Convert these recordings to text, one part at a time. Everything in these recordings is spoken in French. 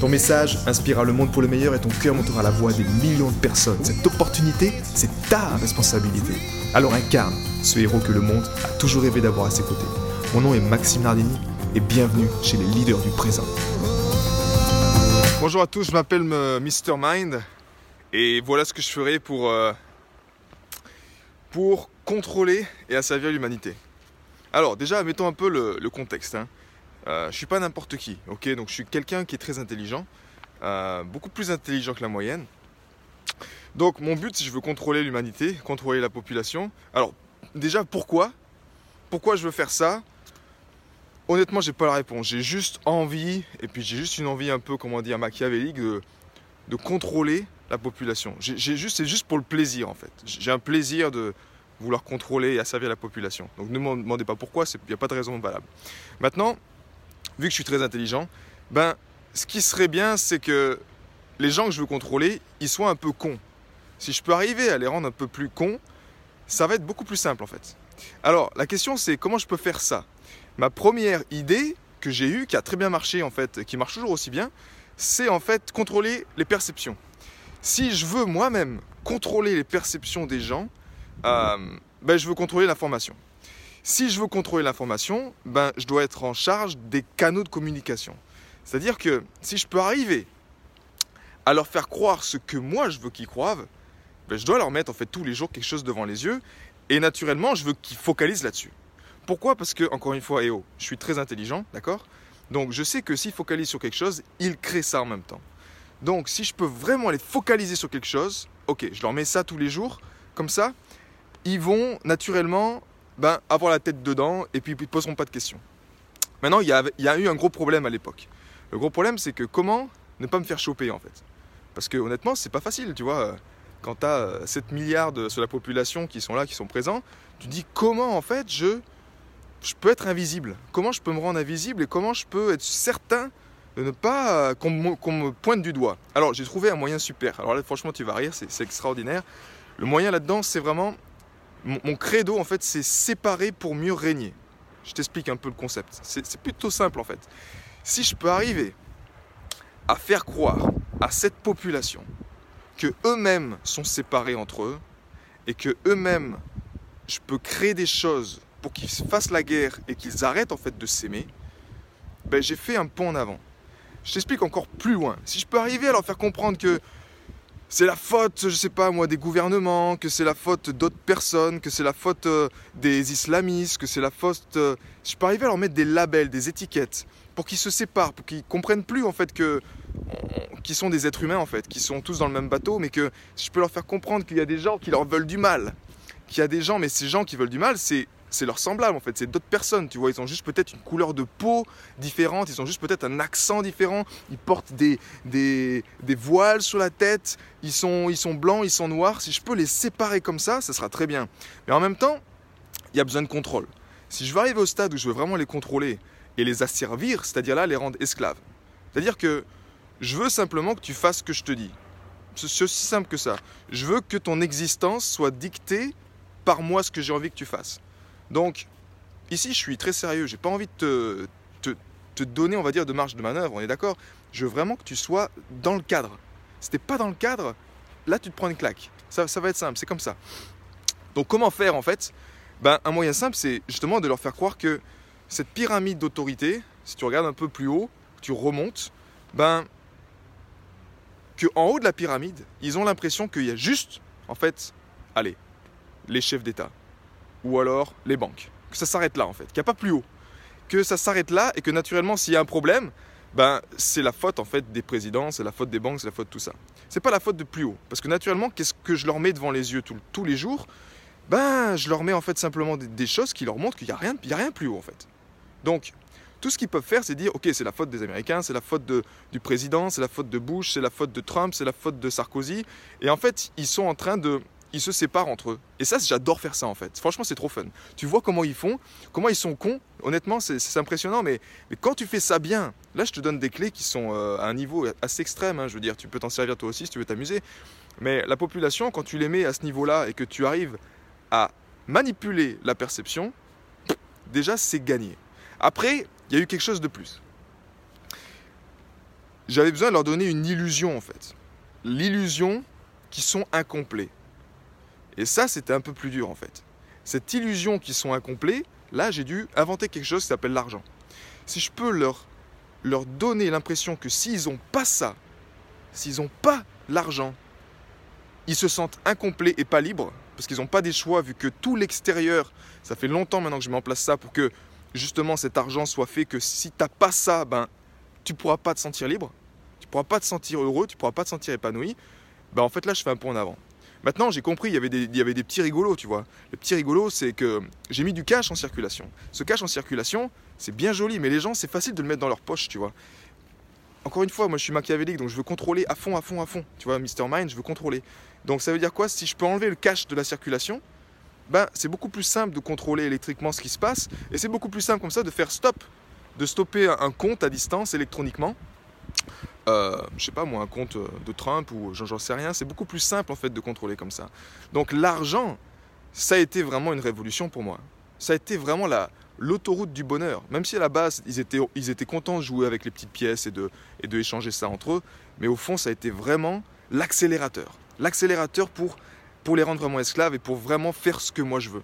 Ton message inspirera le monde pour le meilleur et ton cœur montera la voix des millions de personnes. Cette opportunité, c'est ta responsabilité. Alors incarne ce héros que le monde a toujours rêvé d'avoir à ses côtés. Mon nom est Maxime Nardini et bienvenue chez les leaders du présent. Bonjour à tous, je m'appelle euh, Mr Mind et voilà ce que je ferai pour, euh, pour contrôler et asservir l'humanité. Alors déjà, mettons un peu le, contexte. Hein. Euh, je suis pas n'importe qui, ok? Donc je suis quelqu'un qui est très intelligent, euh, beaucoup plus intelligent que la moyenne. Donc mon but, si je veux contrôler l'humanité, contrôler la population. Alors déjà, pourquoi? Pourquoi je veux faire ça? Honnêtement, j'ai pas la réponse. J'ai juste envie, et puis j'ai juste une envie un peu, comment dire, machiavélique de, de contrôler la population. J'ai juste, c'est juste pour le plaisir en fait. J'ai un plaisir de vouloir contrôler et asservir la population. Donc ne me demandez pas pourquoi, il n'y a pas de raison valable. Maintenant, vu que je suis très intelligent, ben, ce qui serait bien, c'est que les gens que je veux contrôler, ils soient un peu cons. Si je peux arriver à les rendre un peu plus cons, ça va être beaucoup plus simple en fait. Alors, la question c'est comment je peux faire ça? Ma première idée que j'ai eue, qui a très bien marché en fait, qui marche toujours aussi bien, c'est en fait contrôler les perceptions. Si je veux moi-même contrôler les perceptions des gens, euh, ben, je veux contrôler l'information. Si je veux contrôler l'information, ben, je dois être en charge des canaux de communication. C'est-à-dire que si je peux arriver à leur faire croire ce que moi je veux qu'ils croient, ben, je dois leur mettre en fait tous les jours quelque chose devant les yeux. Et naturellement, je veux qu'ils focalisent là-dessus. Pourquoi? Parce que, encore une fois, EO, je suis très intelligent, d'accord? Donc je sais que s'ils focalisent sur quelque chose, ils créent ça en même temps. Donc si je peux vraiment les focaliser sur quelque chose, ok, je leur mets ça tous les jours, comme ça, ils vont naturellement ben, avoir la tête dedans et puis ils ne poseront pas de questions. Maintenant, il y, a, eu un gros problème à l'époque. Le gros problème, c'est que comment ne pas me faire choper en fait? Parce que honnêtement, c'est pas facile, tu vois. Quand tu as 7 milliards de, sur la population qui sont là, qui sont présents, tu dis comment en fait je, je peux être invisible? Comment je peux me rendre invisible et comment je peux être certain de ne pas qu'on me, me, pointe du doigt? Alors j'ai trouvé un moyen super. Alors là, franchement, tu vas rire, c'est extraordinaire. Le moyen là-dedans, c'est vraiment mon, credo, en fait, c'est séparer pour mieux régner. Je t'explique un peu le concept. C'est plutôt simple, en fait. Si je peux arriver à faire croire à cette population que eux-mêmes sont séparés entre eux et que eux-mêmes, je peux créer des choses pour qu'ils fassent la guerre et qu'ils arrêtent en fait de s'aimer, ben, j'ai fait un pont en avant. Je t'explique encore plus loin. Si je peux arriver à leur faire comprendre que c'est la faute, je sais pas moi, des gouvernements, que c'est la faute d'autres personnes, que c'est la faute euh, des islamistes, que c'est la faute. Euh, je peux arriver à leur mettre des labels, des étiquettes, pour qu'ils se séparent, pour qu'ils comprennent plus en fait que qu'ils sont des êtres humains en fait, qui sont tous dans le même bateau, mais que je peux leur faire comprendre qu'il y a des gens qui leur veulent du mal, qu'il y a des gens, mais ces gens qui veulent du mal, c'est c'est leur semblable en fait, c'est d'autres personnes, tu vois, ils ont juste peut-être une couleur de peau différente, ils ont juste peut-être un accent différent, ils portent des, des, des, voiles sur la tête, ils sont, ils sont blancs, ils sont noirs, si je peux les séparer comme ça, ça sera très bien. Mais en même temps, il y a besoin de contrôle. Si je veux arriver au stade où je veux vraiment les contrôler et les asservir, c'est-à-dire là les rendre esclaves, c'est-à-dire que je veux simplement que tu fasses ce que je te dis. C'est aussi simple que ça. Je veux que ton existence soit dictée par moi ce que j'ai envie que tu fasses. Donc, ici, je suis très sérieux. J'ai pas envie de te, donner, on va dire, de marge de manœuvre. On est d'accord? Je veux vraiment que tu sois dans le cadre. Si t'es pas dans le cadre, là, tu te prends une claque. Ça, ça va être simple, c'est comme ça. Donc, comment faire en fait? Ben, Un moyen simple, c'est justement de leur faire croire que cette pyramide d'autorité, si tu regardes un peu plus haut, tu remontes, ben, que en haut de la pyramide, ils ont l'impression qu'il y a juste, en fait, allez, les chefs d'État, ou alors les banques. Que ça s'arrête là en fait, qu'il n'y a pas plus haut. Que ça s'arrête là et que naturellement s'il y a un problème, ben, c'est la faute en fait des présidents, c'est la faute des banques, c'est la faute de tout ça. C'est pas la faute de plus haut. Parce que naturellement, qu'est-ce que je leur mets devant les yeux tous les jours? Ben, je leur mets en fait simplement des, choses qui leur montrent qu'il n'y a, rien, a rien plus haut en fait. Donc, tout ce qu'ils peuvent faire, c'est dire, ok, c'est la faute des Américains, c'est la faute de, du président, c'est la faute de Bush, c'est la faute de Trump, c'est la faute de Sarkozy. Et en fait, ils sont en train de ils se séparent entre eux. Et ça, j'adore faire ça en fait. Franchement, c'est trop fun. Tu vois comment ils font, comment ils sont cons. Honnêtement, c'est impressionnant. Mais, quand tu fais ça bien, là, je te donne des clés qui sont euh, à un niveau assez extrême. Hein. je veux dire, tu peux t'en servir toi aussi si tu veux t'amuser. Mais la population, quand tu les mets à ce niveau-là et que tu arrives à manipuler la perception, déjà, c'est gagné. Après, il y a eu quelque chose de plus. J'avais besoin de leur donner une illusion en fait. L'illusion qu'ils sont incomplets. Et ça, c'était un peu plus dur en fait. Cette illusion qu'ils sont incomplets, là, j'ai dû inventer quelque chose qui s'appelle l'argent. Si je peux leur, leur donner l'impression que s'ils n'ont pas ça, s'ils n'ont pas l'argent, ils se sentent incomplets et pas libres, parce qu'ils n'ont pas des choix, vu que tout l'extérieur, ça fait longtemps maintenant que je mets en place ça pour que justement cet argent soit fait que si tu n'as pas ça, ben, tu pourras pas te sentir libre, tu pourras pas te sentir heureux, tu pourras pas te sentir épanoui. Ben, en fait, là, je fais un point en avant. Maintenant, j'ai compris, il y, avait des, il y avait des petits rigolos, tu vois. Le petit rigolo, c'est que j'ai mis du cash en circulation. Ce cash en circulation, c'est bien joli, mais les gens, c'est facile de le mettre dans leur poche, tu vois. Encore une fois, moi je suis machiavélique, donc je veux contrôler à fond, à fond, à fond. Tu vois, Mr. Mind, je veux contrôler. Donc ça veut dire quoi? Si je peux enlever le cash de la circulation, ben, c'est beaucoup plus simple de contrôler électriquement ce qui se passe, et c'est beaucoup plus simple comme ça de faire stop, de stopper un compte à distance électroniquement, euh, je sais pas moi, un compte de Trump ou j'en sais rien. C'est beaucoup plus simple en fait de contrôler comme ça. Donc l'argent, ça a été vraiment une révolution pour moi. Ça a été vraiment la, l'autoroute du bonheur. Même si à la base, ils étaient, ils étaient contents de jouer avec les petites pièces et de, et de échanger ça entre eux. Mais au fond, ça a été vraiment l'accélérateur. L'accélérateur pour, pour les rendre vraiment esclaves et pour vraiment faire ce que moi je veux.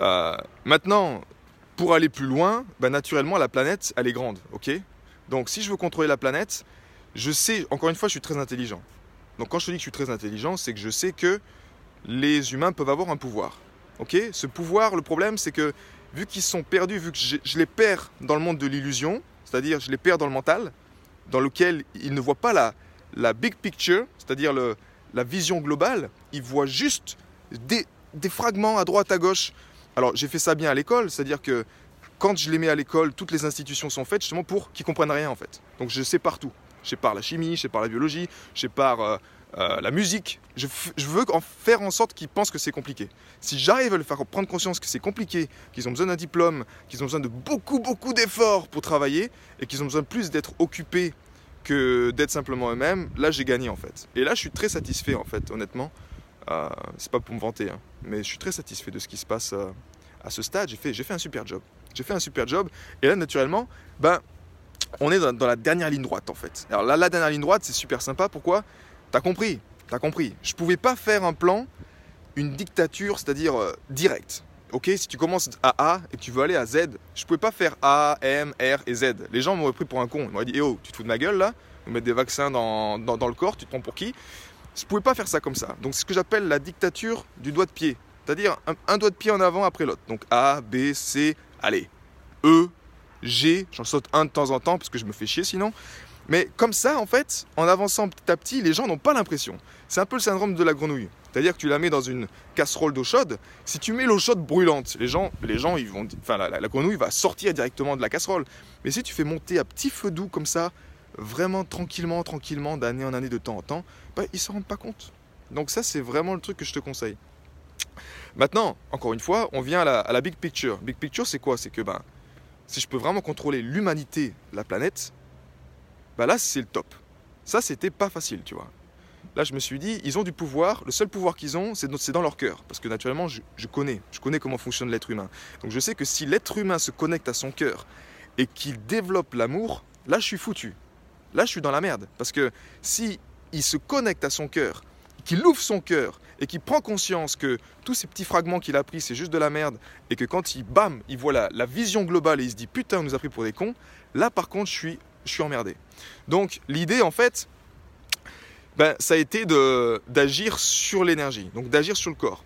Euh, maintenant, pour aller plus loin, bah, naturellement, la planète, elle est grande, ok? Donc si je veux contrôler la planète, je sais, encore une fois, je suis très intelligent. Donc quand je te dis que je suis très intelligent, c'est que je sais que les humains peuvent avoir un pouvoir. Ok? Ce pouvoir, le problème, c'est que vu qu'ils sont perdus, vu que je, les perds dans le monde de l'illusion, c'est-à-dire je les perds dans le mental, dans lequel ils ne voient pas la, la big picture, c'est-à-dire la vision globale, ils voient juste des, des fragments à droite, à gauche. Alors j'ai fait ça bien à l'école, c'est-à-dire que quand je les mets à l'école, toutes les institutions sont faites justement pour qu'ils comprennent rien en fait. Donc je sais partout. Je sais par la chimie, je sais par la biologie, je sais par euh, euh, la musique. Je, veux faire en sorte qu'ils pensent que c'est compliqué. Si j'arrive à leur faire prendre conscience que c'est compliqué, qu'ils ont besoin d'un diplôme, qu'ils ont besoin de beaucoup, beaucoup d'efforts pour travailler, et qu'ils ont besoin plus d'être occupés que d'être simplement eux-mêmes, là j'ai gagné en fait. Et là je suis très satisfait en fait, honnêtement. Euh, c'est pas pour me vanter, hein, mais je suis très satisfait de ce qui se passe euh, à ce stade. J'ai fait un super job. J'ai fait un super job. Et là, naturellement, ben, on est dans, la dernière ligne droite en fait. Alors là, la dernière ligne droite, c'est super sympa. Pourquoi? T'as compris T'as compris. Je pouvais pas faire un plan, une dictature, c'est-à-dire euh, direct. Ok, si tu commences à A et que tu veux aller à Z, je pouvais pas faire A, M, R et Z. Les gens m'auraient pris pour un con. Ils m'auraient dit, eh oh, tu te fous de ma gueule là? Vous mettre des vaccins dans, dans, le corps, tu te prends pour qui? Je pouvais pas faire ça comme ça. Donc c'est ce que j'appelle la dictature du doigt de pied. C'est-à-dire un, doigt de pied en avant après l'autre. Donc A, B, C, allez, E, G, j'en saute un de temps en temps parce que je me fais chier sinon. Mais comme ça, en fait, en avançant petit à petit, les gens n'ont pas l'impression. C'est un peu le syndrome de la grenouille. C'est-à-dire que tu la mets dans une casserole d'eau chaude. Si tu mets l'eau chaude brûlante, les gens, les gens, ils vont, enfin, la, grenouille va sortir directement de la casserole. Mais si tu fais monter à petit feu doux comme ça, vraiment tranquillement, tranquillement, d'année en année, de temps en temps, bah, ils s'en rendent pas compte. Donc ça, c'est vraiment le truc que je te conseille. Maintenant, encore une fois, on vient à la, big picture. Big picture, c'est quoi? C'est que ben, si je peux vraiment contrôler l'humanité, la planète, ben là, c'est le top. Ça, c'était pas facile, tu vois. Là, je me suis dit, ils ont du pouvoir. Le seul pouvoir qu'ils ont, c'est dans leur cœur. Parce que naturellement, je, connais. Je connais comment fonctionne l'être humain. Donc, je sais que si l'être humain se connecte à son cœur et qu'il développe l'amour, là, je suis foutu. Là, je suis dans la merde. Parce que si il se connecte à son cœur, qu'il ouvre son cœur et qui prend conscience que tous ces petits fragments qu'il a pris, c'est juste de la merde, et que quand il, bam, il voit la, vision globale et il se dit putain, on nous a pris pour des cons, là par contre, je suis, je suis emmerdé. Donc l'idée, en fait, ben, ça a été d'agir sur l'énergie, donc d'agir sur le corps.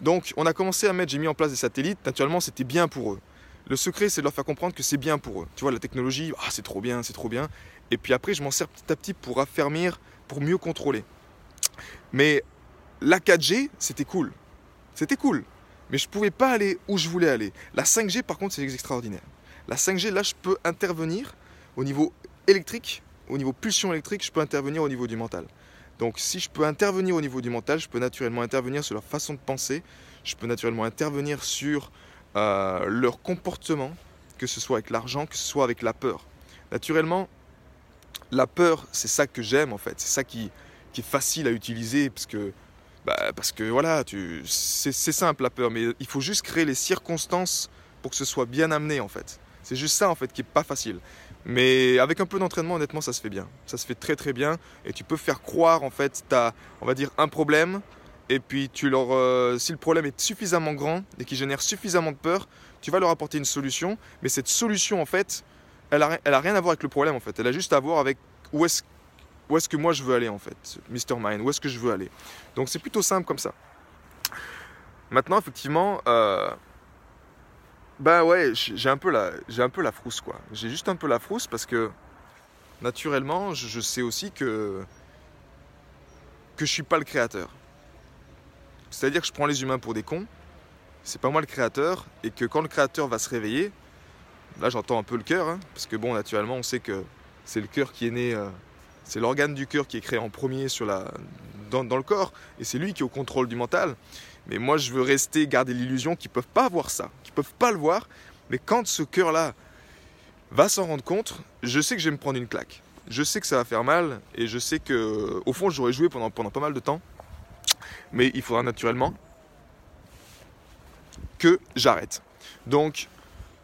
Donc on a commencé à mettre, j'ai mis en place des satellites, naturellement c'était bien pour eux. Le secret, c'est de leur faire comprendre que c'est bien pour eux. Tu vois, la technologie, ah, c'est trop bien, c'est trop bien. Et puis après, je m'en sers petit à petit pour affermir, pour mieux contrôler. Mais la 4G, c'était cool. C'était cool. Mais je ne pouvais pas aller où je voulais aller. La 5G, par contre, c'est extraordinaire. La 5G, là, je peux intervenir au niveau électrique, au niveau pulsion électrique, je peux intervenir au niveau du mental. Donc si je peux intervenir au niveau du mental, je peux naturellement intervenir sur leur façon de penser, je peux naturellement intervenir sur euh, leur comportement, que ce soit avec l'argent, que ce soit avec la peur. Naturellement, la peur, c'est ça que j'aime en fait, c'est ça qui, est facile à utiliser parce que, bah, parce que voilà, c'est simple la peur, mais il faut juste créer les circonstances pour que ce soit bien amené en fait. C'est juste ça en fait qui est pas facile. Mais avec un peu d'entraînement, honnêtement, ça se fait bien. Ça se fait très très bien. Et tu peux faire croire, en fait, tu as, on va dire, un problème. Et puis, tu leur, euh, si le problème est suffisamment grand et qui génère suffisamment de peur, tu vas leur apporter une solution. Mais cette solution, en fait, elle a, elle a rien à voir avec le problème, en fait. Elle a juste à voir avec où est-ce où est-ce que moi je veux aller, en fait, Mr. Mind. Où est-ce que je veux aller? Donc, c'est plutôt simple comme ça. Maintenant, effectivement, euh, bah ouais, j'ai un peu la, j'ai un peu la frousse quoi. J'ai juste un peu la frousse parce que naturellement, je, sais aussi que que je suis pas le créateur. C'est-à-dire que je prends les humains pour des cons. C'est pas moi le créateur et que quand le créateur va se réveiller, là j'entends un peu le cœur, hein, parce que bon, naturellement, on sait que c'est le cœur qui est né, euh, c'est l'organe du cœur qui est créé en premier sur la, dans, le corps et c'est lui qui est au contrôle du mental. Mais moi, je veux rester, garder l'illusion qu'ils ne peuvent pas voir ça, qu'ils ne peuvent pas le voir. Mais quand ce cœur-là va s'en rendre compte, je sais que je vais me prendre une claque. Je sais que ça va faire mal et je sais que, au fond, j'aurais joué pendant, pendant pas mal de temps. Mais il faudra naturellement que j'arrête. Donc,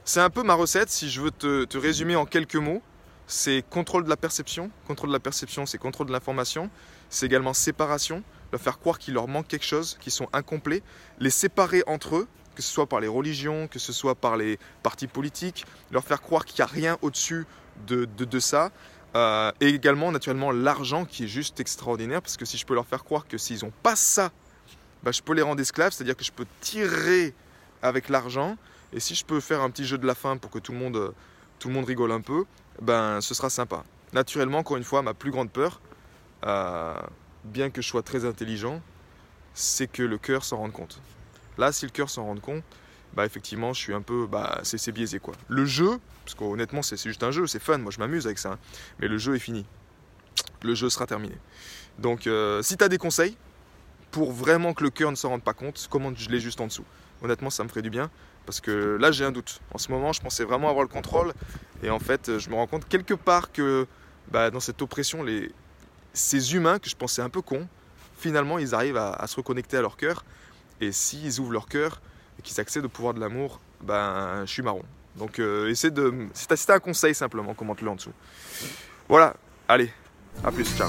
c'est un peu ma recette. Si je veux te, te résumer en quelques mots, c'est contrôle de la perception. Contrôle de la perception, c'est contrôle de l'information. C'est également séparation leur faire croire qu'il leur manque quelque chose, qu'ils sont incomplets, les séparer entre eux, que ce soit par les religions, que ce soit par les partis politiques, leur faire croire qu'il n'y a rien au-dessus de, de, ça. Euh, et également, naturellement, l'argent qui est juste extraordinaire, parce que si je peux leur faire croire que s'ils n'ont pas ça, bah, je peux les rendre esclaves, c'est-à-dire que je peux tirer avec l'argent, et si je peux faire un petit jeu de la fin pour que tout le monde, tout le monde rigole un peu, ben ce sera sympa. Naturellement, encore une fois, ma plus grande peur, euh, bien que je sois très intelligent, c'est que le cœur s'en rende compte. Là, si le cœur s'en rend compte, bah effectivement, je suis un peu, bah c'est biaisé quoi. Le jeu, parce qu'honnêtement c'est juste un jeu, c'est fun, moi je m'amuse avec ça, hein. mais le jeu est fini. Le jeu sera terminé. Donc, euh, si tu as des conseils pour vraiment que le cœur ne s'en rende pas compte, commande-les juste en dessous. Honnêtement, ça me ferait du bien parce que là j'ai un doute. En ce moment, je pensais vraiment avoir le contrôle et en fait, je me rends compte quelque part que bah, dans cette oppression, les, ces humains que je pensais un peu cons, finalement, ils arrivent à, se reconnecter à leur cœur. Et s'ils ouvrent leur cœur et qu'ils accèdent au pouvoir de l'amour, ben, je suis marron. Donc, euh, essaie de. C'est un conseil simplement, commente-le en dessous. Voilà, allez, à plus, ciao.